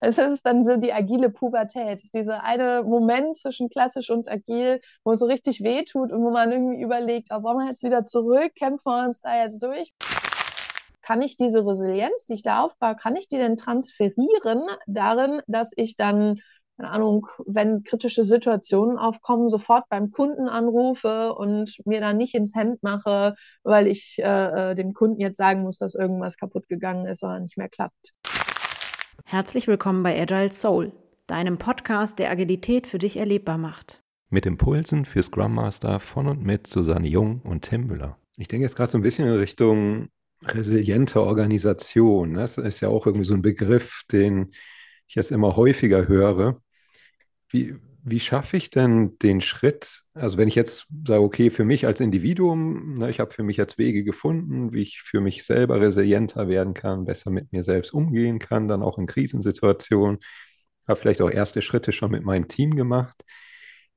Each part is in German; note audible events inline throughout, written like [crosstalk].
Es ist dann so die agile Pubertät, dieser eine Moment zwischen klassisch und agil, wo es so richtig wehtut und wo man irgendwie überlegt, oh, wollen wir jetzt wieder zurück, kämpfen wir uns da jetzt durch? Kann ich diese Resilienz, die ich da aufbaue, kann ich die denn transferieren darin, dass ich dann keine Ahnung, wenn kritische Situationen aufkommen, sofort beim Kunden anrufe und mir dann nicht ins Hemd mache, weil ich äh, äh dem Kunden jetzt sagen muss, dass irgendwas kaputt gegangen ist oder nicht mehr klappt. Herzlich willkommen bei Agile Soul, deinem Podcast, der Agilität für dich erlebbar macht. Mit Impulsen für Scrum Master von und mit Susanne Jung und Tim Müller. Ich denke jetzt gerade so ein bisschen in Richtung resiliente Organisation. Das ist ja auch irgendwie so ein Begriff, den ich jetzt immer häufiger höre. Wie, wie schaffe ich denn den Schritt, also wenn ich jetzt sage, okay, für mich als Individuum, ne, ich habe für mich jetzt Wege gefunden, wie ich für mich selber resilienter werden kann, besser mit mir selbst umgehen kann, dann auch in Krisensituationen, habe vielleicht auch erste Schritte schon mit meinem Team gemacht.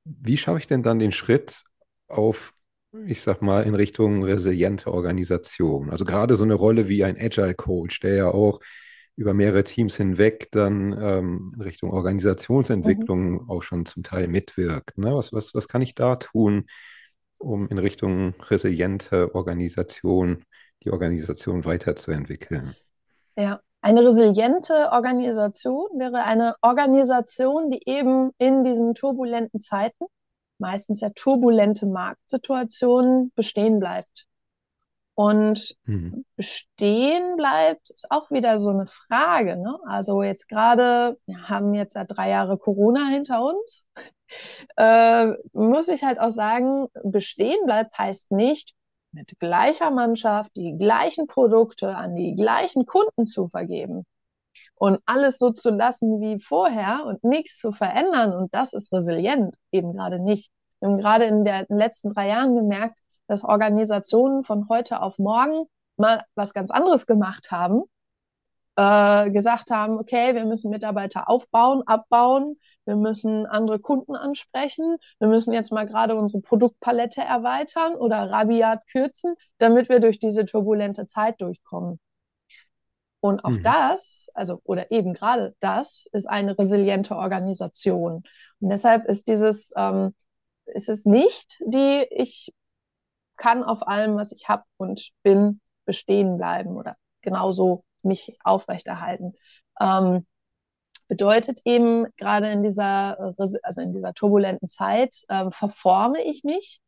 Wie schaffe ich denn dann den Schritt auf, ich sag mal, in Richtung resiliente Organisation? Also gerade so eine Rolle wie ein Agile Coach, der ja auch über mehrere Teams hinweg dann ähm, in Richtung Organisationsentwicklung mhm. auch schon zum Teil mitwirkt. Ne? Was, was, was kann ich da tun, um in Richtung resiliente Organisation die Organisation weiterzuentwickeln? Ja, eine resiliente Organisation wäre eine Organisation, die eben in diesen turbulenten Zeiten, meistens ja turbulente Marktsituationen, bestehen bleibt. Und mhm. bestehen bleibt, ist auch wieder so eine Frage. Ne? Also jetzt gerade, wir haben jetzt ja drei Jahre Corona hinter uns, [laughs] äh, muss ich halt auch sagen, bestehen bleibt heißt nicht, mit gleicher Mannschaft die gleichen Produkte an die gleichen Kunden zu vergeben und alles so zu lassen wie vorher und nichts zu verändern. Und das ist resilient, eben gerade nicht. Wir haben gerade in, den letzten drei Jahren gemerkt, dass Organisationen von heute auf morgen mal was ganz anderes gemacht haben, äh, gesagt haben, okay, wir müssen Mitarbeiter aufbauen, abbauen, wir müssen andere Kunden ansprechen, wir müssen jetzt mal gerade unsere Produktpalette erweitern oder rabiat kürzen, damit wir durch diese turbulente Zeit durchkommen. Und auch mhm. das, also oder eben gerade das, ist eine resiliente Organisation. Und deshalb ist dieses, ähm, ist es nicht die, ich kann auf allem, was ich habe und bin, bestehen bleiben oder genauso mich aufrechterhalten. Ähm, bedeutet eben gerade in dieser, also in dieser turbulenten Zeit, äh, verforme ich mich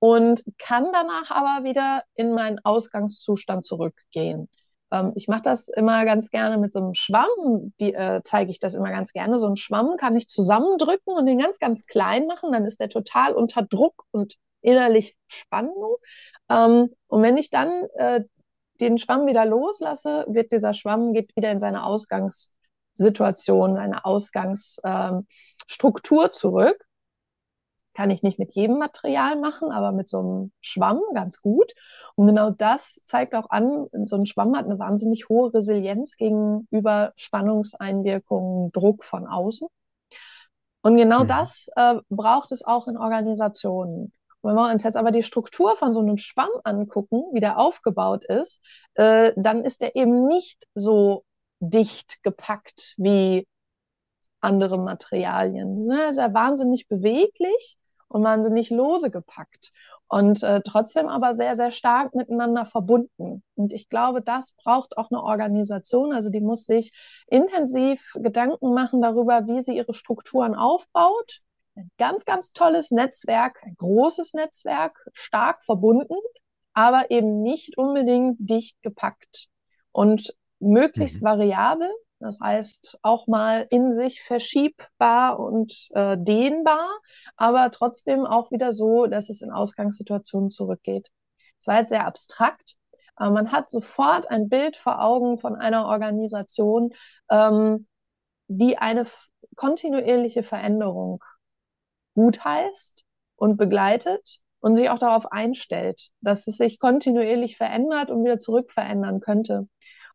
und kann danach aber wieder in meinen Ausgangszustand zurückgehen. Ähm, ich mache das immer ganz gerne mit so einem Schwamm, die äh, zeige ich das immer ganz gerne. So einen Schwamm kann ich zusammendrücken und den ganz, ganz klein machen, dann ist der total unter Druck und innerlich Spannung. Ähm, und wenn ich dann äh, den Schwamm wieder loslasse, wird dieser Schwamm geht wieder in seine Ausgangssituation, seine Ausgangsstruktur ähm, zurück. Kann ich nicht mit jedem Material machen, aber mit so einem Schwamm ganz gut. Und genau das zeigt auch an, so ein Schwamm hat eine wahnsinnig hohe Resilienz gegenüber Spannungseinwirkungen, Druck von außen. Und genau mhm. das äh, braucht es auch in Organisationen. Wenn wir uns jetzt aber die Struktur von so einem Schwamm angucken, wie der aufgebaut ist, äh, dann ist der eben nicht so dicht gepackt wie andere Materialien. Ne? Er ist ja wahnsinnig beweglich und wahnsinnig lose gepackt und äh, trotzdem aber sehr, sehr stark miteinander verbunden. Und ich glaube, das braucht auch eine Organisation. Also die muss sich intensiv Gedanken machen darüber, wie sie ihre Strukturen aufbaut, ein ganz, ganz tolles Netzwerk, ein großes Netzwerk, stark verbunden, aber eben nicht unbedingt dicht gepackt und möglichst mhm. variabel. Das heißt, auch mal in sich verschiebbar und äh, dehnbar, aber trotzdem auch wieder so, dass es in Ausgangssituationen zurückgeht. Das war jetzt sehr abstrakt, aber man hat sofort ein Bild vor Augen von einer Organisation, ähm, die eine kontinuierliche Veränderung gut heißt und begleitet und sich auch darauf einstellt, dass es sich kontinuierlich verändert und wieder zurück verändern könnte.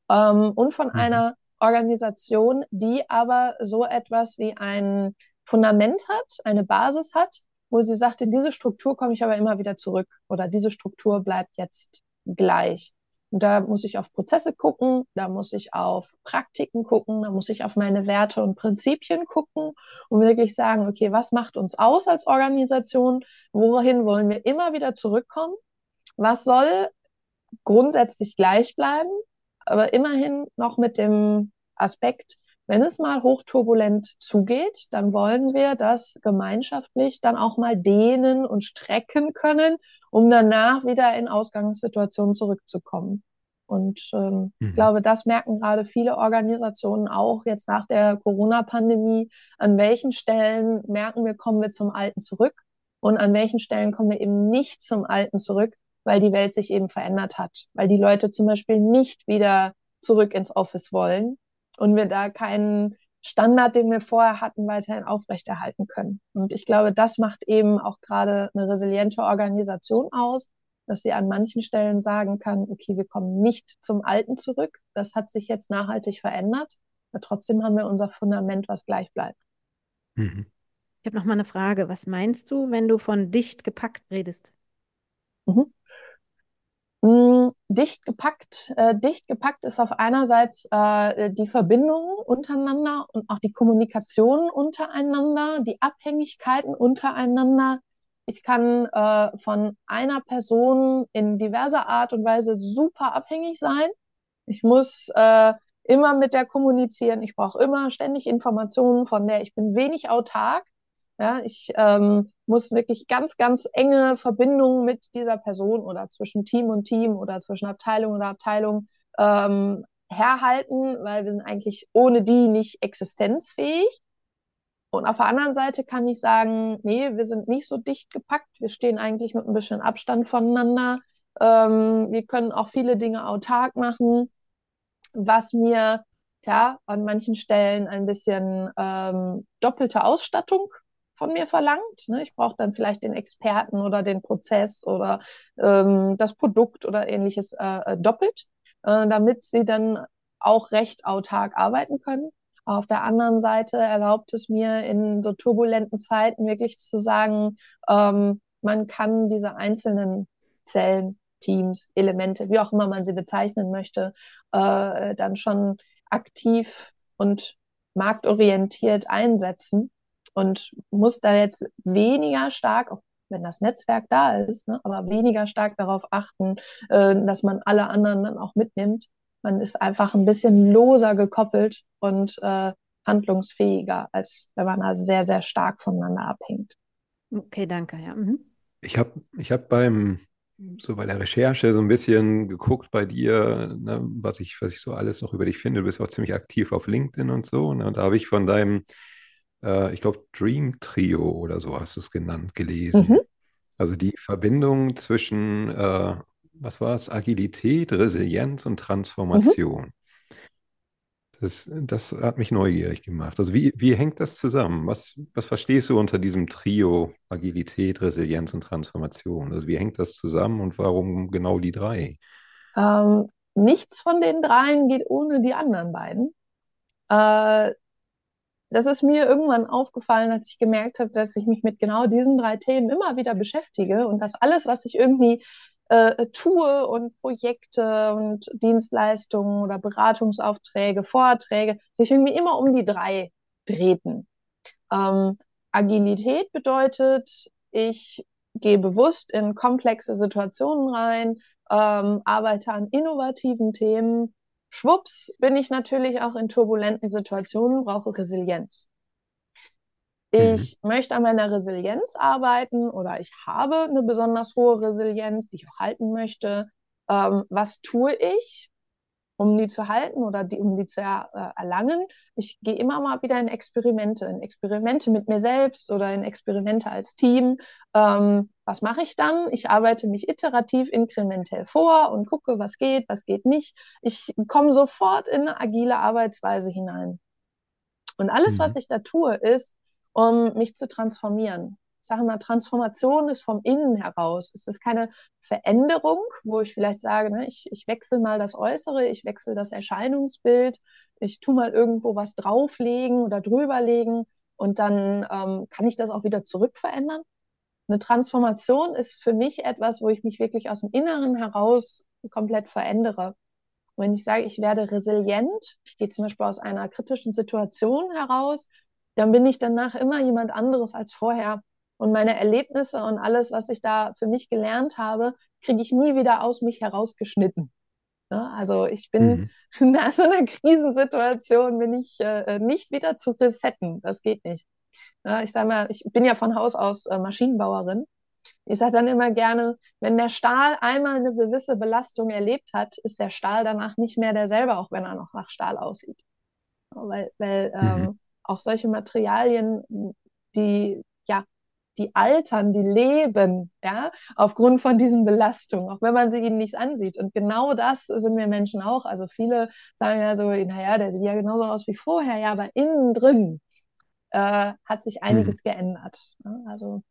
Ähm, und von mhm. einer Organisation, die aber so etwas wie ein Fundament hat, eine Basis hat, wo sie sagt, in diese Struktur komme ich aber immer wieder zurück oder diese Struktur bleibt jetzt gleich. Und da muss ich auf Prozesse gucken, da muss ich auf Praktiken gucken, da muss ich auf meine Werte und Prinzipien gucken und wirklich sagen, okay, was macht uns aus als Organisation? Wohin wollen wir immer wieder zurückkommen? Was soll grundsätzlich gleich bleiben, aber immerhin noch mit dem Aspekt, wenn es mal hochturbulent zugeht, dann wollen wir das gemeinschaftlich dann auch mal dehnen und strecken können, um danach wieder in Ausgangssituationen zurückzukommen. Und ähm, mhm. ich glaube, das merken gerade viele Organisationen auch jetzt nach der Corona-Pandemie. An welchen Stellen merken wir, kommen wir zum Alten zurück und an welchen Stellen kommen wir eben nicht zum Alten zurück, weil die Welt sich eben verändert hat, weil die Leute zum Beispiel nicht wieder zurück ins Office wollen und wir da keinen Standard, den wir vorher hatten, weiterhin aufrechterhalten können. Und ich glaube, das macht eben auch gerade eine resiliente Organisation aus, dass sie an manchen Stellen sagen kann, okay, wir kommen nicht zum Alten zurück. Das hat sich jetzt nachhaltig verändert. Aber trotzdem haben wir unser Fundament, was gleich bleibt. Mhm. Ich habe noch mal eine Frage. Was meinst du, wenn du von dicht gepackt redest? Mhm. Mm, dicht gepackt, äh, dicht gepackt ist auf einerseits äh, die Verbindung untereinander und auch die Kommunikation untereinander, die Abhängigkeiten untereinander. Ich kann äh, von einer Person in diverser Art und Weise super abhängig sein. Ich muss äh, immer mit der kommunizieren. Ich brauche immer ständig Informationen, von der ich bin wenig autark. Ja, ich ähm, muss wirklich ganz, ganz enge Verbindungen mit dieser Person oder zwischen Team und Team oder zwischen Abteilung oder Abteilung ähm, herhalten, weil wir sind eigentlich ohne die nicht existenzfähig. Und auf der anderen Seite kann ich sagen, nee, wir sind nicht so dicht gepackt. Wir stehen eigentlich mit ein bisschen Abstand voneinander. Ähm, wir können auch viele Dinge autark machen, was mir ja an manchen Stellen ein bisschen ähm, doppelte Ausstattung von mir verlangt. Ne? Ich brauche dann vielleicht den Experten oder den Prozess oder ähm, das Produkt oder ähnliches äh, äh, doppelt, äh, damit sie dann auch recht autark arbeiten können. Auf der anderen Seite erlaubt es mir in so turbulenten Zeiten wirklich zu sagen, ähm, man kann diese einzelnen Zellen, Teams, Elemente, wie auch immer man sie bezeichnen möchte, äh, dann schon aktiv und marktorientiert einsetzen und muss da jetzt weniger stark, auch wenn das Netzwerk da ist, ne, aber weniger stark darauf achten, äh, dass man alle anderen dann auch mitnimmt. Man ist einfach ein bisschen loser gekoppelt und äh, handlungsfähiger, als wenn man da sehr, sehr stark voneinander abhängt. Okay, danke. Ja. Mhm. Ich habe ich hab beim so bei der Recherche so ein bisschen geguckt bei dir, ne, was ich, was ich so alles noch über dich finde. Du bist auch ziemlich aktiv auf LinkedIn und so. Ne, und da habe ich von deinem äh, ich glaube, Dream Trio oder so hast du es genannt, gelesen. Mhm. Also die Verbindung zwischen, äh, was war es, Agilität, Resilienz und Transformation. Mhm. Das, das hat mich neugierig gemacht. Also wie, wie hängt das zusammen? Was, was verstehst du unter diesem Trio Agilität, Resilienz und Transformation? Also wie hängt das zusammen und warum genau die drei? Ähm, nichts von den dreien geht ohne die anderen beiden. Äh, das ist mir irgendwann aufgefallen, als ich gemerkt habe, dass ich mich mit genau diesen drei Themen immer wieder beschäftige und dass alles, was ich irgendwie äh, tue und Projekte und Dienstleistungen oder Beratungsaufträge, Vorträge, sich irgendwie immer um die drei drehten. Ähm, Agilität bedeutet, ich gehe bewusst in komplexe Situationen rein, ähm, arbeite an innovativen Themen, Schwupps bin ich natürlich auch in turbulenten Situationen, brauche Resilienz. Ich mhm. möchte an meiner Resilienz arbeiten oder ich habe eine besonders hohe Resilienz, die ich auch halten möchte. Ähm, was tue ich, um die zu halten oder die, um die zu er, äh, erlangen? Ich gehe immer mal wieder in Experimente, in Experimente mit mir selbst oder in Experimente als Team. Ähm, was mache ich dann? Ich arbeite mich iterativ, inkrementell vor und gucke, was geht, was geht nicht. Ich komme sofort in eine agile Arbeitsweise hinein. Und alles, mhm. was ich da tue, ist, um mich zu transformieren. Ich sage mal, Transformation ist vom Innen heraus. Es ist keine Veränderung, wo ich vielleicht sage, ne, ich, ich wechsle mal das Äußere, ich wechsle das Erscheinungsbild, ich tue mal irgendwo was drauflegen oder drüberlegen und dann ähm, kann ich das auch wieder zurückverändern, eine Transformation ist für mich etwas, wo ich mich wirklich aus dem Inneren heraus komplett verändere. Und wenn ich sage, ich werde resilient, ich gehe zum Beispiel aus einer kritischen Situation heraus, dann bin ich danach immer jemand anderes als vorher. Und meine Erlebnisse und alles, was ich da für mich gelernt habe, kriege ich nie wieder aus mich herausgeschnitten. Also ich bin mhm. [laughs] nach so einer Krisensituation bin ich äh, nicht wieder zu resetten. Das geht nicht. Ja, ich sage mal, ich bin ja von Haus aus äh, Maschinenbauerin. Ich sage dann immer gerne, wenn der Stahl einmal eine gewisse Belastung erlebt hat, ist der Stahl danach nicht mehr derselbe, auch wenn er noch nach Stahl aussieht. Weil, weil mhm. ähm, auch solche Materialien, die ja die altern, die leben, ja, aufgrund von diesen Belastungen, auch wenn man sie ihnen nicht ansieht. Und genau das sind wir Menschen auch. Also viele sagen ja so, naja, der sieht ja genauso aus wie vorher, ja, aber innen drin äh, hat sich einiges mhm. geändert. Ja? Also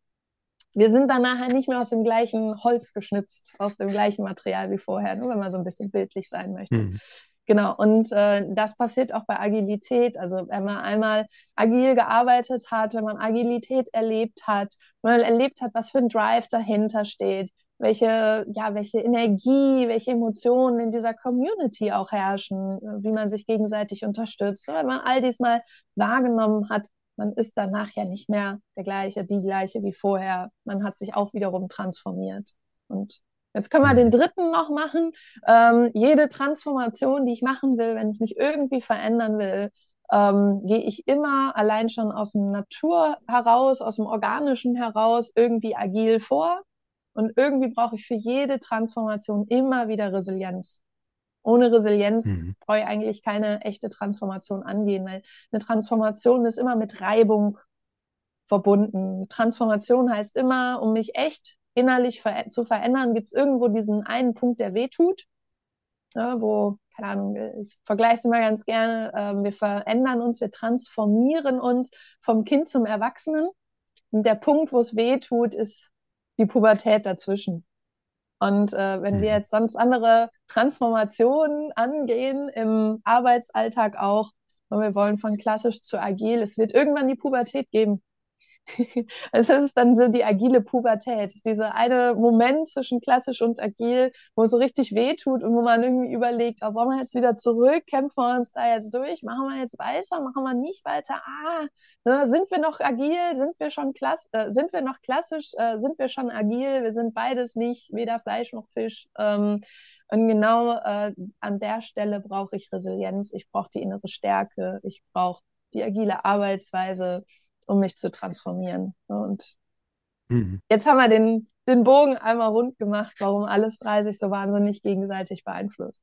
wir sind dann nachher nicht mehr aus dem gleichen Holz geschnitzt, aus dem gleichen Material wie vorher, nur wenn man so ein bisschen bildlich sein möchte. Mhm. Genau, und äh, das passiert auch bei Agilität. Also wenn man einmal agil gearbeitet hat, wenn man Agilität erlebt hat, wenn man erlebt hat, was für ein Drive dahinter steht, welche, ja, welche Energie, welche Emotionen in dieser Community auch herrschen, wie man sich gegenseitig unterstützt. Wenn man all dies mal wahrgenommen hat, man ist danach ja nicht mehr der gleiche, die gleiche wie vorher. Man hat sich auch wiederum transformiert. Und Jetzt können wir den mhm. dritten noch machen. Ähm, jede Transformation, die ich machen will, wenn ich mich irgendwie verändern will, ähm, gehe ich immer allein schon aus dem Natur heraus, aus dem Organischen heraus, irgendwie agil vor. Und irgendwie brauche ich für jede Transformation immer wieder Resilienz. Ohne Resilienz mhm. brauche ich eigentlich keine echte Transformation angehen, weil eine Transformation ist immer mit Reibung verbunden. Transformation heißt immer, um mich echt innerlich ver zu verändern, gibt es irgendwo diesen einen Punkt, der wehtut, ja, wo, keine Ahnung, ich vergleiche es immer ganz gerne, äh, wir verändern uns, wir transformieren uns vom Kind zum Erwachsenen. Und der Punkt, wo es wehtut, ist die Pubertät dazwischen. Und äh, wenn wir mhm. jetzt sonst andere Transformationen angehen, im Arbeitsalltag auch, und wir wollen von klassisch zu agil, es wird irgendwann die Pubertät geben. [laughs] Also das ist dann so die agile Pubertät, dieser eine Moment zwischen klassisch und agil, wo es so richtig wehtut und wo man irgendwie überlegt, oh, wollen wir jetzt wieder zurück, kämpfen wir uns da jetzt durch, machen wir jetzt weiter, machen wir nicht weiter, ah, ne, sind wir noch agil, sind wir schon klass äh, sind wir noch klassisch, äh, sind wir schon agil, wir sind beides nicht, weder Fleisch noch Fisch. Ähm, und genau äh, an der Stelle brauche ich Resilienz, ich brauche die innere Stärke, ich brauche die agile Arbeitsweise, um mich zu transformieren. Und mhm. jetzt haben wir den, den Bogen einmal rund gemacht, warum alles drei sich so wahnsinnig gegenseitig beeinflusst.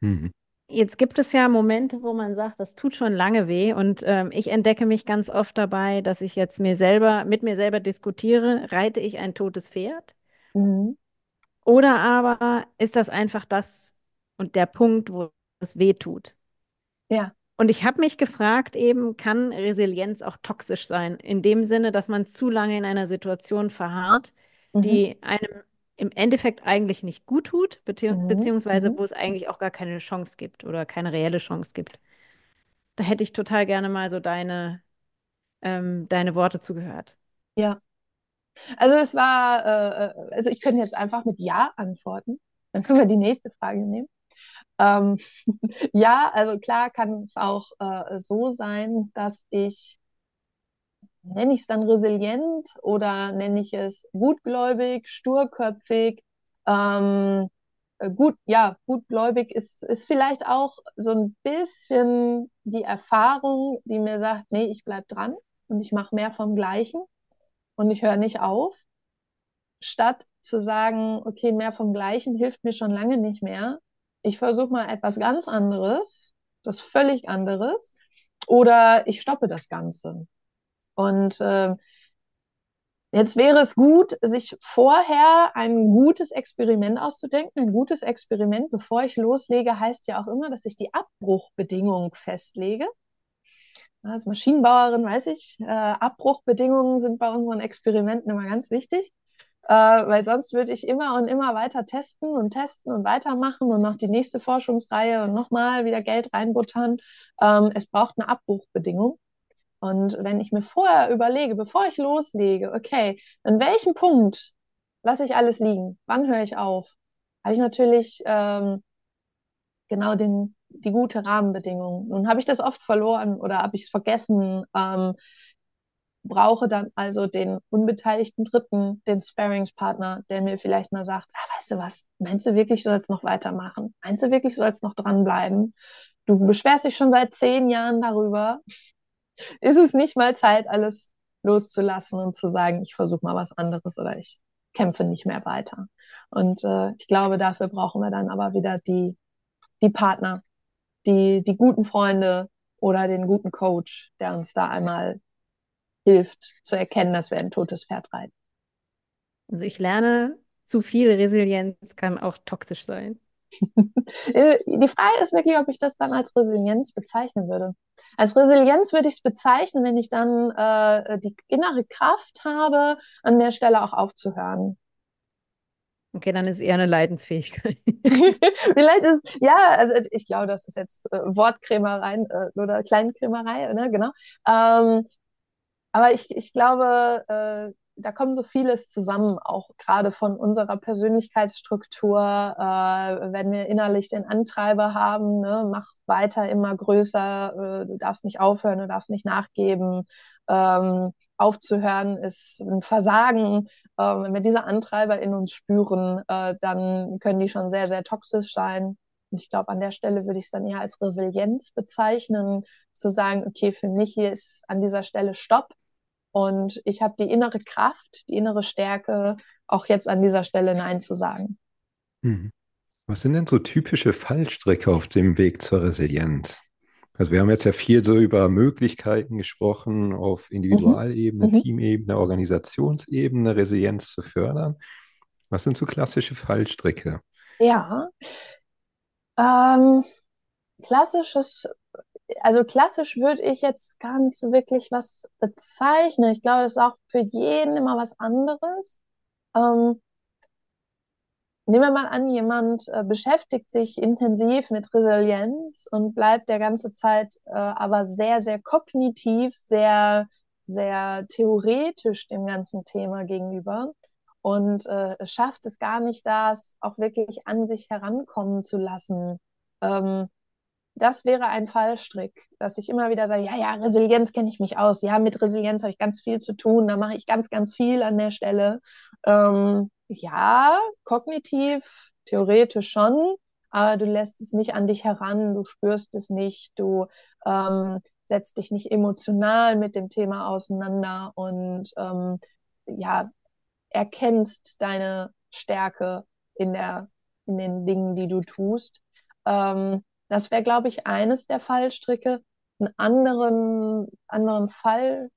Mhm. Jetzt gibt es ja Momente, wo man sagt, das tut schon lange weh und ähm, ich entdecke mich ganz oft dabei, dass ich jetzt mir selber mit mir selber diskutiere, reite ich ein totes Pferd? Mhm. Oder aber ist das einfach das und der Punkt, wo es weh tut? Ja. Und ich habe mich gefragt, eben, kann Resilienz auch toxisch sein? In dem Sinne, dass man zu lange in einer Situation verharrt, mhm. die einem im Endeffekt eigentlich nicht gut tut, bezieh mhm. beziehungsweise mhm. wo es eigentlich auch gar keine Chance gibt oder keine reelle Chance gibt. Da hätte ich total gerne mal so deine, ähm, deine Worte zugehört. Ja. Also es war, äh, äh also ich könnte jetzt einfach mit Ja antworten. Dann können wir die nächste Frage nehmen. Ähm, [laughs] ja, also klar kann es auch äh, so sein, dass ich, nenne ich es dann resilient oder nenne ich es gutgläubig, sturköpfig, ähm, äh, gut, ja, gutgläubig ist, ist vielleicht auch so ein bisschen die Erfahrung, die mir sagt, nee, ich bleib dran und ich mache mehr vom Gleichen und ich höre nicht auf, statt zu sagen, okay, mehr vom Gleichen hilft mir schon lange nicht mehr, ich versuche mal etwas ganz anderes, das völlig anderes, oder ich stoppe das Ganze. Und äh, jetzt wäre es gut, sich vorher ein gutes Experiment auszudenken. Ein gutes Experiment, bevor ich loslege, heißt ja auch immer, dass ich die Abbruchbedingungen festlege. Als Maschinenbauerin weiß ich, äh, Abbruchbedingungen sind bei unseren Experimenten immer ganz wichtig äh, weil sonst würde ich immer und immer weiter testen und testen und weitermachen und noch die nächste Forschungsreihe und nochmal wieder Geld reinbuttern. Ähm, es braucht eine Abbruchbedingung. Und wenn ich mir vorher überlege, bevor ich loslege, okay, an welchem Punkt lasse ich alles liegen? Wann höre ich auf? habe ich natürlich ähm, genau den, die gute Rahmenbedingung. Nun habe ich das oft verloren oder habe ich es vergessen, ähm, brauche dann also den unbeteiligten Dritten, den Sparingspartner, der mir vielleicht mal sagt, ah, weißt du was, meinst du wirklich, du sollst noch weitermachen? Meinst du wirklich, du sollst noch dranbleiben? Du beschwerst dich schon seit zehn Jahren darüber. Ist es nicht mal Zeit, alles loszulassen und zu sagen, ich versuche mal was anderes oder ich kämpfe nicht mehr weiter? Und äh, ich glaube, dafür brauchen wir dann aber wieder die, die Partner, die, die guten Freunde oder den guten Coach, der uns da einmal hilft zu erkennen, dass wir ein totes Pferd reiten. Also ich lerne, zu viel Resilienz kann auch toxisch sein. [laughs] Die Frage ist wirklich, ob ich das dann als Resilienz bezeichnen würde. Als Resilienz würde ich es bezeichnen, wenn ich dann äh, die innere Kraft habe, an der Stelle auch aufzuhören. Okay, dann ist eher eine Leidensfähigkeit. [laughs] Vielleicht ist, ja, also ich glaube, das ist jetzt äh, Wortkrämerei äh, oder Kleinkrämerei, ne, genau. Ähm, aber ich, ich glaube, äh, da kommen so vieles zusammen, auch gerade von unserer Persönlichkeitsstruktur, äh, wenn wir innerlich den Antreiber haben, ne, mach weiter immer größer, äh, du darfst nicht aufhören, du darfst nicht nachgeben, ähm, aufzuhören ist ein Versagen. Ähm, wenn wir diese Antreiber in uns spüren, äh, dann können die schon sehr, sehr toxisch sein. Und ich glaube, an der Stelle würde ich es dann eher als Resilienz bezeichnen, zu sagen, okay, für mich hier ist an dieser Stelle Stopp und ich habe die innere Kraft, die innere Stärke, auch jetzt an dieser Stelle Nein zu sagen. Hm. Was sind denn so typische Fallstricke auf dem Weg zur Resilienz? Also wir haben jetzt ja viel so über Möglichkeiten gesprochen, auf Individualebene, mhm. mhm. Teamebene, Organisationsebene Resilienz zu fördern. Was sind so klassische Fallstricke? Ja, ähm, klassisches also klassisch würde ich jetzt gar nicht so wirklich was bezeichnen. Ich glaube, das ist auch für jeden immer was anderes. Ähm, nehmen wir mal an, jemand äh, beschäftigt sich intensiv mit Resilienz und bleibt der ganze Zeit äh, aber sehr, sehr kognitiv, sehr, sehr theoretisch dem ganzen Thema gegenüber und äh, schafft es gar nicht, das auch wirklich an sich herankommen zu lassen. Ähm, das wäre ein Fallstrick, dass ich immer wieder sage, ja, ja, Resilienz kenne ich mich aus. Ja, mit Resilienz habe ich ganz viel zu tun. Da mache ich ganz, ganz viel an der Stelle. Ähm, ja, kognitiv, theoretisch schon, aber du lässt es nicht an dich heran, du spürst es nicht, du ähm, setzt dich nicht emotional mit dem Thema auseinander und ähm, ja, erkennst deine Stärke in der, in den Dingen, die du tust. Ähm, das wäre, glaube ich, eines der Fallstricke. Einen anderen, anderen Fallstrick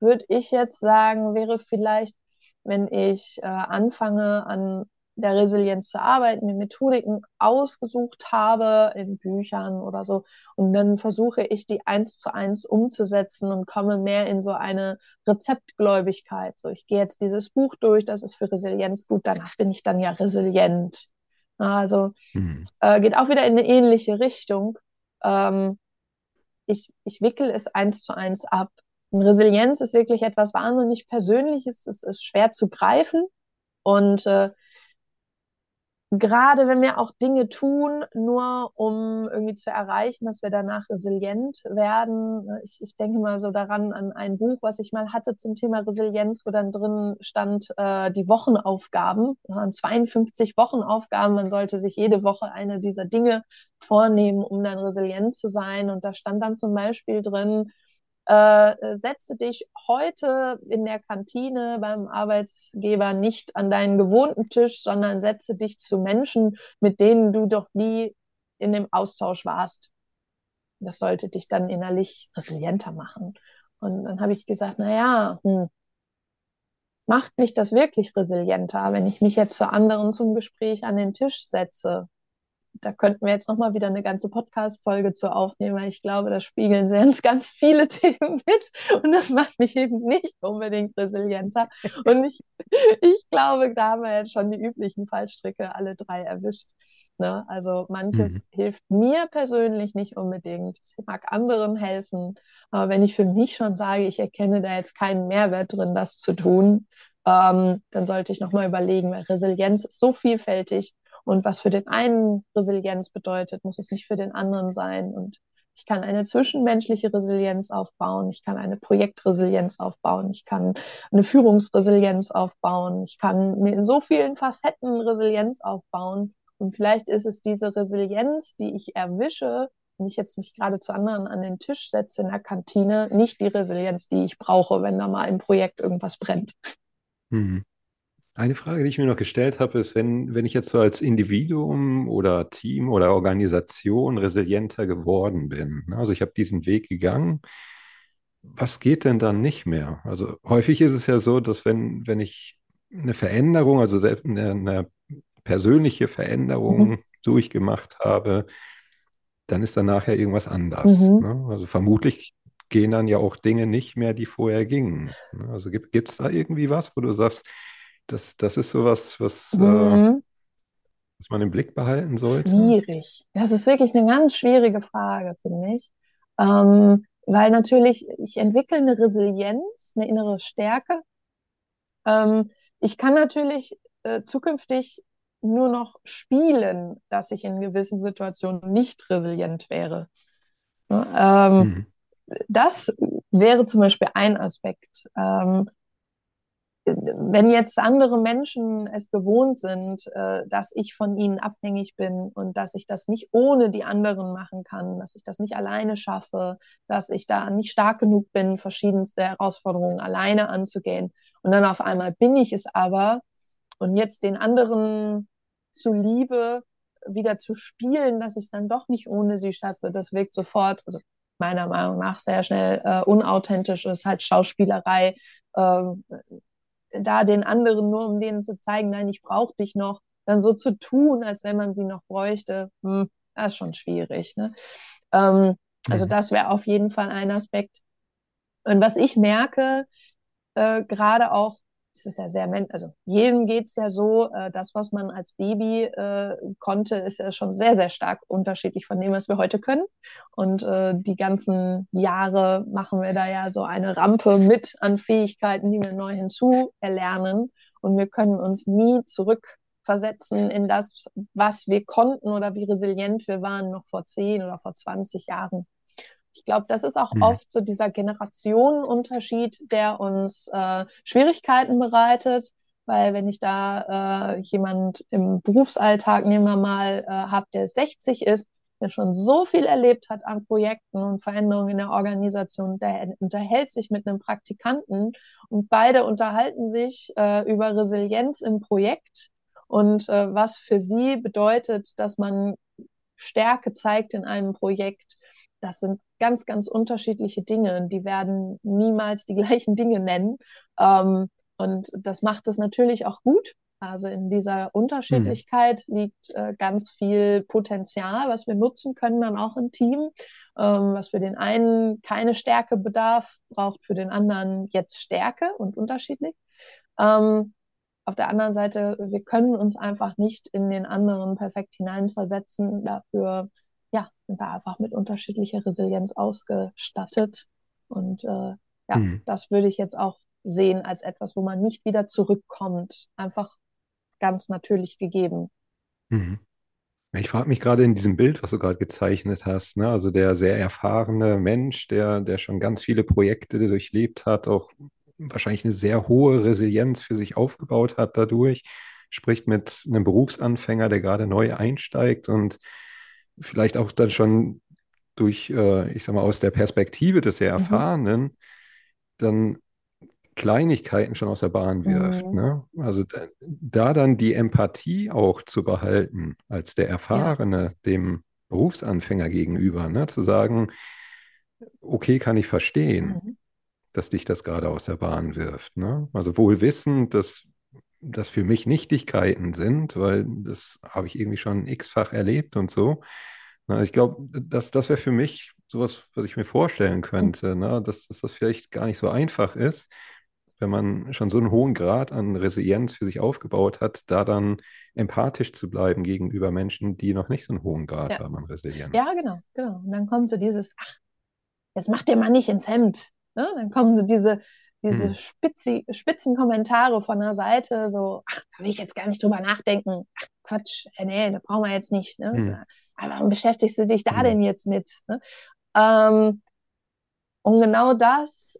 würde ich jetzt sagen, wäre vielleicht, wenn ich äh, anfange, an der Resilienz zu arbeiten, mir Methodiken ausgesucht habe in Büchern oder so. Und dann versuche ich, die eins zu eins umzusetzen und komme mehr in so eine Rezeptgläubigkeit. So, ich gehe jetzt dieses Buch durch, das ist für Resilienz gut, danach bin ich dann ja resilient. Also mhm. äh, geht auch wieder in eine ähnliche Richtung. Ähm, ich, ich wickel es eins zu eins ab. Und Resilienz ist wirklich etwas wahnsinnig Persönliches, es ist schwer zu greifen. Und äh, gerade wenn wir auch Dinge tun, nur um irgendwie zu erreichen, dass wir danach resilient werden. Ich, ich denke mal so daran an ein Buch, was ich mal hatte zum Thema Resilienz, wo dann drin stand äh, die Wochenaufgaben, waren 52 Wochenaufgaben. Man sollte sich jede Woche eine dieser Dinge vornehmen, um dann resilient zu sein. Und da stand dann zum Beispiel drin, äh, setze dich heute in der Kantine beim Arbeitsgeber nicht an deinen gewohnten Tisch, sondern setze dich zu Menschen, mit denen du doch nie in dem Austausch warst. Das sollte dich dann innerlich resilienter machen. Und dann habe ich gesagt, na ja, hm, macht mich das wirklich resilienter, wenn ich mich jetzt zu anderen zum Gespräch an den Tisch setze? Da könnten wir jetzt nochmal wieder eine ganze Podcast-Folge zu aufnehmen, weil ich glaube, da spiegeln uns ganz viele [laughs] Themen mit und das macht mich eben nicht unbedingt resilienter. Und ich, ich glaube, da haben wir jetzt schon die üblichen Fallstricke alle drei erwischt. Ne? Also manches mhm. hilft mir persönlich nicht unbedingt. Es mag anderen helfen. Aber wenn ich für mich schon sage, ich erkenne da jetzt keinen Mehrwert drin, das zu tun, ähm, dann sollte ich nochmal überlegen, weil Resilienz ist so vielfältig und was für den einen Resilienz bedeutet, muss es nicht für den anderen sein. Und ich kann eine zwischenmenschliche Resilienz aufbauen, ich kann eine Projektresilienz aufbauen, ich kann eine Führungsresilienz aufbauen, ich kann mir in so vielen Facetten Resilienz aufbauen. Und vielleicht ist es diese Resilienz, die ich erwische, wenn ich jetzt mich gerade zu anderen an den Tisch setze in der Kantine, nicht die Resilienz, die ich brauche, wenn da mal im Projekt irgendwas brennt. Hm. Eine Frage, die ich mir noch gestellt habe, ist, wenn, wenn ich jetzt so als Individuum oder Team oder Organisation resilienter geworden bin, ne? also ich habe diesen Weg gegangen, was geht denn dann nicht mehr? Also häufig ist es ja so, dass wenn, wenn ich eine Veränderung, also selbst eine, eine persönliche Veränderung mhm. durchgemacht habe, dann ist dann nachher irgendwas anders. Mhm. Ne? Also vermutlich gehen dann ja auch Dinge nicht mehr, die vorher gingen. Ne? Also gibt es da irgendwie was, wo du sagst, das, das ist sowas, was, äh, mhm. äh, was man im Blick behalten sollte? Schwierig. Das ist wirklich eine ganz schwierige Frage, finde ich. Ähm, weil natürlich, ich entwickle eine Resilienz, eine innere Stärke. Ähm, ich kann natürlich äh, zukünftig nur noch spielen, dass ich in gewissen Situationen nicht resilient wäre. Ähm, mhm. Das wäre zum Beispiel ein Aspekt. Ähm, wenn jetzt andere Menschen es gewohnt sind, äh, dass ich von ihnen abhängig bin und dass ich das nicht ohne die anderen machen kann, dass ich das nicht alleine schaffe, dass ich da nicht stark genug bin, verschiedenste Herausforderungen alleine anzugehen. Und dann auf einmal bin ich es aber und jetzt den anderen zuliebe wieder zu spielen, dass ich es dann doch nicht ohne sie schaffe, das wirkt sofort, also meiner Meinung nach sehr schnell äh, unauthentisch, ist halt Schauspielerei, äh, da den anderen nur, um denen zu zeigen, nein, ich brauche dich noch, dann so zu tun, als wenn man sie noch bräuchte, hm, das ist schon schwierig. Ne? Ähm, also mhm. das wäre auf jeden Fall ein Aspekt. Und was ich merke, äh, gerade auch es ist ja sehr, also jedem geht es ja so, äh, das, was man als Baby äh, konnte, ist ja schon sehr, sehr stark unterschiedlich von dem, was wir heute können. Und äh, die ganzen Jahre machen wir da ja so eine Rampe mit an Fähigkeiten, die wir neu hinzu erlernen. Und wir können uns nie zurückversetzen in das, was wir konnten oder wie resilient wir waren noch vor 10 oder vor 20 Jahren. Ich glaube, das ist auch mhm. oft so dieser Generationenunterschied, der uns äh, Schwierigkeiten bereitet. Weil wenn ich da äh, jemand im Berufsalltag, nehmen wir mal, äh, habe, der 60 ist, der schon so viel erlebt hat an Projekten und Veränderungen in der Organisation, der unterhält sich mit einem Praktikanten und beide unterhalten sich äh, über Resilienz im Projekt und äh, was für sie bedeutet, dass man Stärke zeigt in einem Projekt. Das sind ganz, ganz unterschiedliche Dinge. Die werden niemals die [laughs] gleichen Dinge nennen. Ähm, und das macht es natürlich auch gut. Also in dieser Unterschiedlichkeit mhm. liegt äh, ganz viel Potenzial, was wir nutzen können, dann auch im Team. Ähm, was für den einen keine Stärke bedarf, braucht für den anderen jetzt Stärke und unterschiedlich. Ähm, auf der anderen Seite, wir können uns einfach nicht in den anderen perfekt hineinversetzen. Dafür sind wir einfach mit unterschiedlicher Resilienz ausgestattet. Und äh, ja, mhm. das würde ich jetzt auch sehen als etwas, wo man nicht wieder zurückkommt. Einfach ganz natürlich gegeben. Mhm. Ich frage mich gerade in diesem Bild, was du gerade gezeichnet hast, ne? also der sehr erfahrene Mensch, der, der schon ganz viele Projekte durchlebt hat, auch wahrscheinlich eine sehr hohe Resilienz für sich aufgebaut hat dadurch, spricht mit einem Berufsanfänger, der gerade neu einsteigt und vielleicht auch dann schon durch, äh, ich sag mal, aus der Perspektive des sehr mhm. Erfahrenen, mhm. dann Kleinigkeiten schon aus der Bahn wirft. Mhm. Ne? Also da, da, dann die Empathie auch zu behalten, als der Erfahrene ja. dem Berufsanfänger gegenüber, ne? zu sagen, okay, kann ich verstehen, mhm. dass dich das gerade aus der Bahn wirft. Ne? Also wohl wissend, dass das für mich Nichtigkeiten sind, weil das habe ich irgendwie schon x-fach erlebt und so. Na, ich glaube, das, das wäre für mich sowas, was ich mir vorstellen könnte, ne? dass, dass das vielleicht gar nicht so einfach ist, wenn man schon so einen hohen Grad an Resilienz für sich aufgebaut hat, da dann empathisch zu bleiben gegenüber Menschen, die noch nicht so einen hohen Grad ja. haben an Resilienz. Ja, genau, genau. Und dann kommt so dieses, ach, jetzt macht ihr mal nicht ins Hemd. Ne? Dann kommen so diese, diese hm. spitzi, spitzen Kommentare von der Seite, so, ach, da will ich jetzt gar nicht drüber nachdenken. Ach, Quatsch, äh, nee, das brauchen wir jetzt nicht. Ne? Hm. Aber warum beschäftigst du dich da hm. denn jetzt mit? Ne? Ähm, und genau das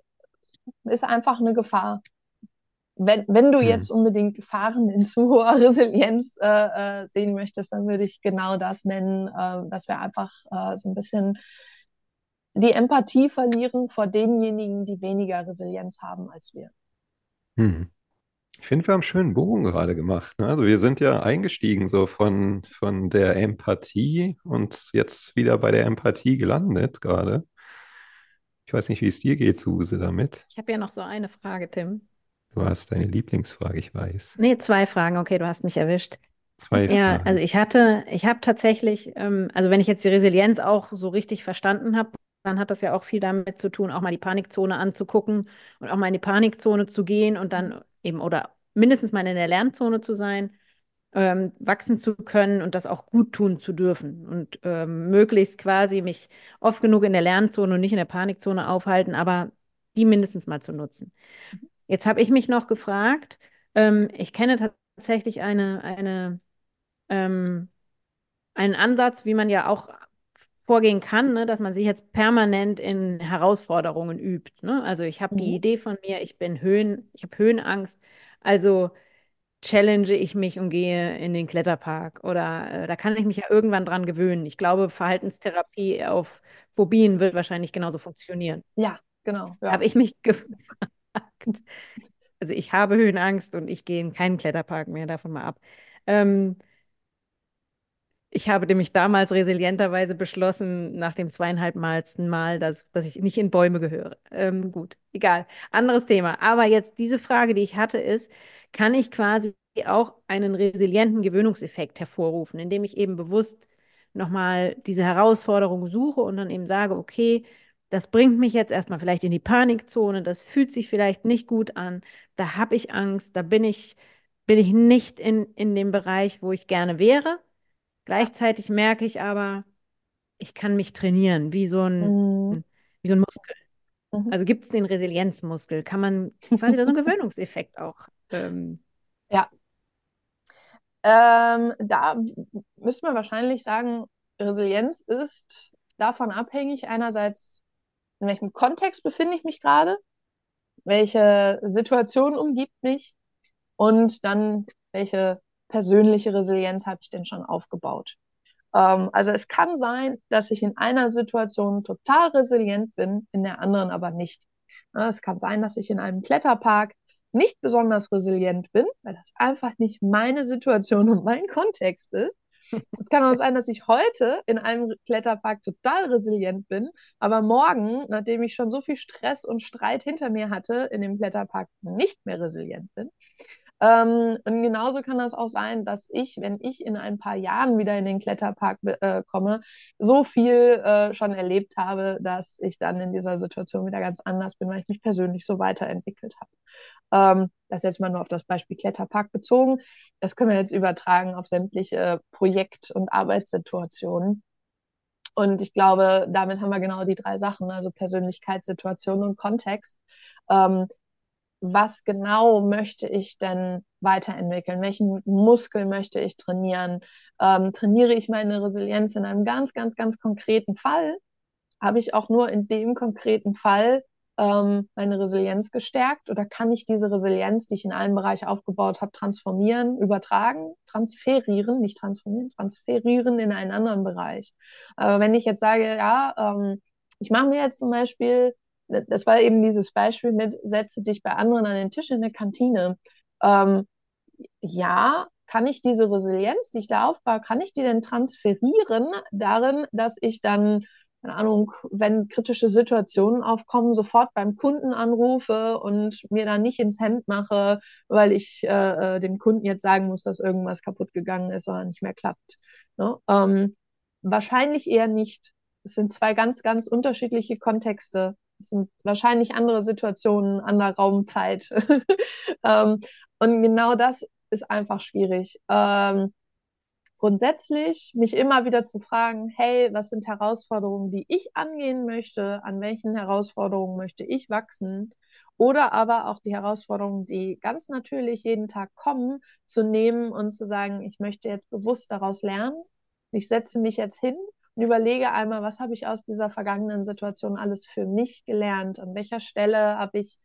ist einfach eine Gefahr. Wenn, wenn du hm. jetzt unbedingt Gefahren in zu hoher Resilienz äh, äh, sehen möchtest, dann würde ich genau das nennen, äh, dass wir einfach äh, so ein bisschen die Empathie verlieren vor denjenigen, die weniger Resilienz haben als wir. Hm. Ich finde, wir haben einen schönen Bogen gerade gemacht. Ne? Also wir sind ja eingestiegen so von, von der Empathie und jetzt wieder bei der Empathie gelandet gerade. Ich weiß nicht, wie es dir geht, Suse, damit. Ich habe ja noch so eine Frage, Tim. Du hast deine Lieblingsfrage, ich weiß. Nee, zwei Fragen. Okay, du hast mich erwischt. Zwei ja, Fragen. also ich hatte, ich habe tatsächlich, ähm, also wenn ich jetzt die Resilienz auch so richtig verstanden habe, dann hat das ja auch viel damit zu tun, auch mal die Panikzone anzugucken und auch mal in die Panikzone zu gehen und dann eben oder mindestens mal in der Lernzone zu sein, ähm, wachsen zu können und das auch gut tun zu dürfen und ähm, möglichst quasi mich oft genug in der Lernzone und nicht in der Panikzone aufhalten, aber die mindestens mal zu nutzen. Jetzt habe ich mich noch gefragt, ähm, ich kenne tatsächlich eine, eine, ähm, einen Ansatz, wie man ja auch vorgehen kann, ne, dass man sich jetzt permanent in Herausforderungen übt. Ne? Also ich habe mhm. die Idee von mir, ich bin Höhen, ich habe Höhenangst, also challenge ich mich und gehe in den Kletterpark. Oder äh, da kann ich mich ja irgendwann dran gewöhnen. Ich glaube, Verhaltenstherapie auf Phobien wird wahrscheinlich genauso funktionieren. Ja, genau. Ja. Habe ich mich [laughs] gefragt. Also ich habe Höhenangst und ich gehe in keinen Kletterpark mehr, davon mal ab. Ähm, ich habe nämlich damals resilienterweise beschlossen, nach dem zweieinhalbmalsten Mal, dass, dass ich nicht in Bäume gehöre. Ähm, gut, egal. Anderes Thema. Aber jetzt diese Frage, die ich hatte, ist, kann ich quasi auch einen resilienten Gewöhnungseffekt hervorrufen, indem ich eben bewusst nochmal diese Herausforderung suche und dann eben sage, okay, das bringt mich jetzt erstmal vielleicht in die Panikzone, das fühlt sich vielleicht nicht gut an, da habe ich Angst, da bin ich, bin ich nicht in, in dem Bereich, wo ich gerne wäre Gleichzeitig merke ich aber, ich kann mich trainieren, wie so ein, mhm. wie so ein Muskel. Mhm. Also gibt es den Resilienzmuskel? Kann man quasi da so einen Gewöhnungseffekt auch? Ähm, ja. Ähm, da müsste man wahrscheinlich sagen, Resilienz ist davon abhängig, einerseits, in welchem Kontext befinde ich mich gerade, welche Situation umgibt mich und dann welche persönliche Resilienz habe ich denn schon aufgebaut? Ähm, also es kann sein, dass ich in einer Situation total resilient bin, in der anderen aber nicht. Ja, es kann sein, dass ich in einem Kletterpark nicht besonders resilient bin, weil das einfach nicht meine Situation und mein Kontext ist. Es kann auch sein, dass ich heute in einem Kletterpark total resilient bin, aber morgen, nachdem ich schon so viel Stress und Streit hinter mir hatte, in dem Kletterpark nicht mehr resilient bin. Ähm, und genauso kann das auch sein, dass ich, wenn ich in ein paar Jahren wieder in den Kletterpark äh, komme, so viel äh, schon erlebt habe, dass ich dann in dieser Situation wieder ganz anders bin, weil ich mich persönlich so weiterentwickelt habe. Ähm, das jetzt mal nur auf das Beispiel Kletterpark bezogen. Das können wir jetzt übertragen auf sämtliche Projekt- und Arbeitssituationen. Und ich glaube, damit haben wir genau die drei Sachen, also Persönlichkeitssituation und Kontext. Ähm, was genau möchte ich denn weiterentwickeln? Welchen Muskel möchte ich trainieren? Ähm, trainiere ich meine Resilienz in einem ganz, ganz, ganz konkreten Fall? Habe ich auch nur in dem konkreten Fall ähm, meine Resilienz gestärkt oder kann ich diese Resilienz, die ich in einem Bereich aufgebaut habe, transformieren, übertragen, transferieren, nicht transformieren, transferieren in einen anderen Bereich? Aber wenn ich jetzt sage, ja, ähm, ich mache mir jetzt zum Beispiel das war eben dieses Beispiel mit, setze dich bei anderen an den Tisch in der Kantine. Ähm, ja, kann ich diese Resilienz, die ich da aufbaue, kann ich die denn transferieren darin, dass ich dann, keine Ahnung, wenn kritische Situationen aufkommen, sofort beim Kunden anrufe und mir dann nicht ins Hemd mache, weil ich äh, äh dem Kunden jetzt sagen muss, dass irgendwas kaputt gegangen ist oder nicht mehr klappt. Ne? Ähm, wahrscheinlich eher nicht. Es sind zwei ganz, ganz unterschiedliche Kontexte, es sind wahrscheinlich andere Situationen, andere Raumzeit. [laughs] ähm, und genau das ist einfach schwierig. Ähm, grundsätzlich mich immer wieder zu fragen, hey, was sind Herausforderungen, die ich angehen möchte? An welchen Herausforderungen möchte ich wachsen? oder aber auch die Herausforderungen, die ganz natürlich jeden Tag kommen, zu nehmen und zu sagen, ich möchte jetzt bewusst daraus lernen. Ich setze mich jetzt hin und überlege einmal, was habe ich aus dieser vergangenen Situation alles für mich gelernt? An welcher Stelle habe ich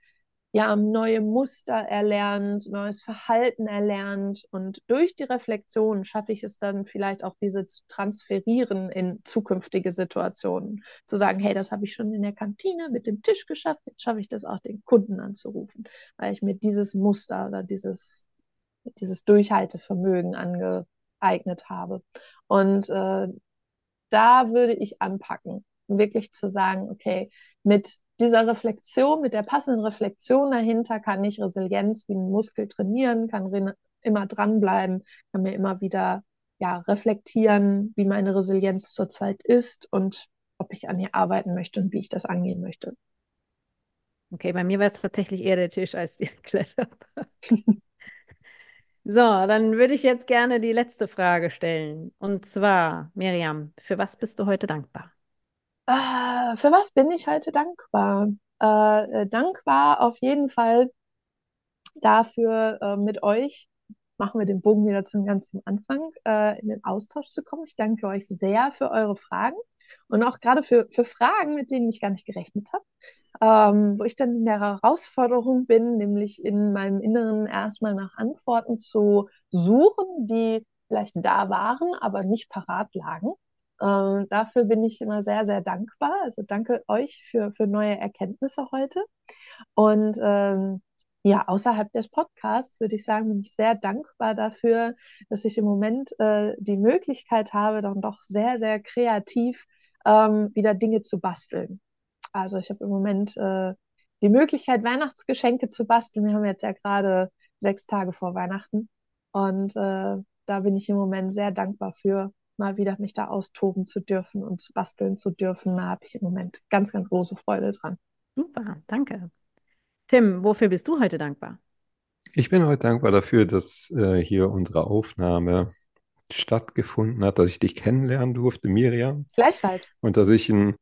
ja neue Muster erlernt, neues Verhalten erlernt und durch die Reflexion schaffe ich es dann vielleicht auch diese zu transferieren in zukünftige Situationen. Zu sagen, hey, das habe ich schon in der Kantine mit dem Tisch geschafft, jetzt schaffe ich das auch den Kunden anzurufen, weil ich mir dieses Muster oder dieses, dieses Durchhaltevermögen angeeignet habe. Und äh, da würde ich anpacken, wirklich zu sagen, okay, mit dieser Reflexion, mit der passenden Reflexion dahinter kann ich Resilienz wie ein Muskel trainieren, kann immer dranbleiben, kann mir immer wieder ja, reflektieren, wie meine Resilienz zurzeit ist und ob ich an ihr arbeiten möchte und wie ich das angehen möchte. Okay, bei mir war es tatsächlich eher der Tisch als die [laughs] Kletterpark. [laughs] so, dann würde ich jetzt gerne die letzte Frage stellen. Und zwar, Miriam, für was bist du heute dankbar? Äh, für was bin ich heute dankbar? Äh, äh, dankbar auf jeden Fall dafür, äh, mit euch, machen wir den Bogen wieder zum ganzen Anfang, äh, in den Austausch zu kommen. Ich danke euch sehr für eure Fragen und auch gerade für, für Fragen, mit denen ich gar nicht gerechnet habe. Ähm, wo ich dann in der Herausforderung bin, nämlich in meinem Inneren erstmal nach Antworten zu suchen, die vielleicht da waren, aber nicht parat lagen. Ähm, dafür bin ich immer sehr, sehr dankbar. Also danke euch für, für neue Erkenntnisse heute. Und ähm, ja, außerhalb des Podcasts würde ich sagen, bin ich sehr dankbar dafür, dass ich im Moment äh, die Möglichkeit habe, dann doch sehr, sehr kreativ ähm, wieder Dinge zu basteln. Also ich habe im Moment äh, die Möglichkeit, Weihnachtsgeschenke zu basteln. Wir haben jetzt ja gerade sechs Tage vor Weihnachten. Und äh, da bin ich im Moment sehr dankbar für, mal wieder mich da austoben zu dürfen und zu basteln zu dürfen. Da habe ich im Moment ganz, ganz große Freude dran. Super, danke. Tim, wofür bist du heute dankbar? Ich bin heute dankbar dafür, dass äh, hier unsere Aufnahme stattgefunden hat, dass ich dich kennenlernen durfte, Miriam. Gleichfalls. Und dass ich ein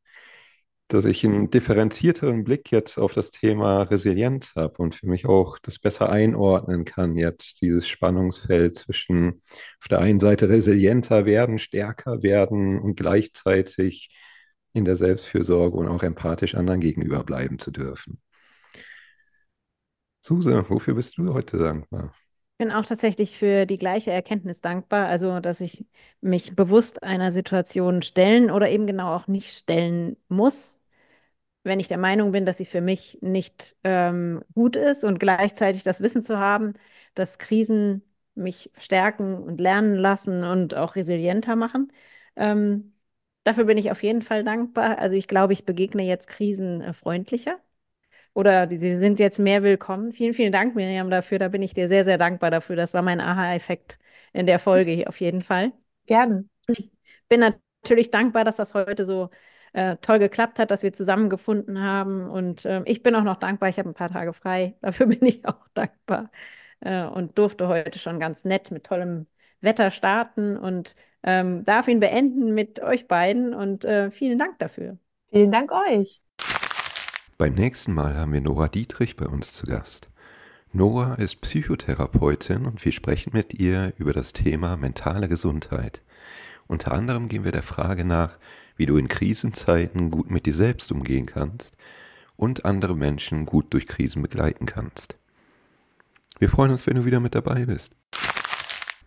dass ich einen differenzierteren Blick jetzt auf das Thema Resilienz habe und für mich auch das besser einordnen kann, jetzt dieses Spannungsfeld zwischen auf der einen Seite resilienter werden, stärker werden und gleichzeitig in der Selbstfürsorge und auch empathisch anderen gegenüber bleiben zu dürfen. Suse, wofür bist du heute dankbar? Ich bin auch tatsächlich für die gleiche Erkenntnis dankbar, also dass ich mich bewusst einer Situation stellen oder eben genau auch nicht stellen muss, wenn ich der Meinung bin, dass sie für mich nicht ähm, gut ist und gleichzeitig das Wissen zu haben, dass Krisen mich stärken und lernen lassen und auch resilienter machen. Ähm, dafür bin ich auf jeden Fall dankbar. Also ich glaube, ich begegne jetzt Krisen äh, freundlicher oder sie sind jetzt mehr willkommen. Vielen, vielen Dank, Miriam, dafür. Da bin ich dir sehr, sehr dankbar dafür. Das war mein Aha-Effekt in der Folge hier auf jeden Fall. Gerne. Ich bin natürlich dankbar, dass das heute so äh, toll geklappt hat, dass wir zusammengefunden haben. Und äh, ich bin auch noch dankbar, ich habe ein paar Tage frei. [laughs] Dafür bin ich auch dankbar äh, und durfte heute schon ganz nett mit tollem Wetter starten und ähm, darf ihn beenden mit euch beiden. Und äh, vielen Dank dafür. Vielen Dank euch. Beim nächsten Mal haben wir Nora Dietrich bei uns zu Gast. Nora ist Psychotherapeutin und wir sprechen mit ihr über das Thema mentale Gesundheit. Unter anderem gehen wir der Frage nach, wie du in Krisenzeiten gut mit dir selbst umgehen kannst und andere Menschen gut durch Krisen begleiten kannst. Wir freuen uns, wenn du wieder mit dabei bist.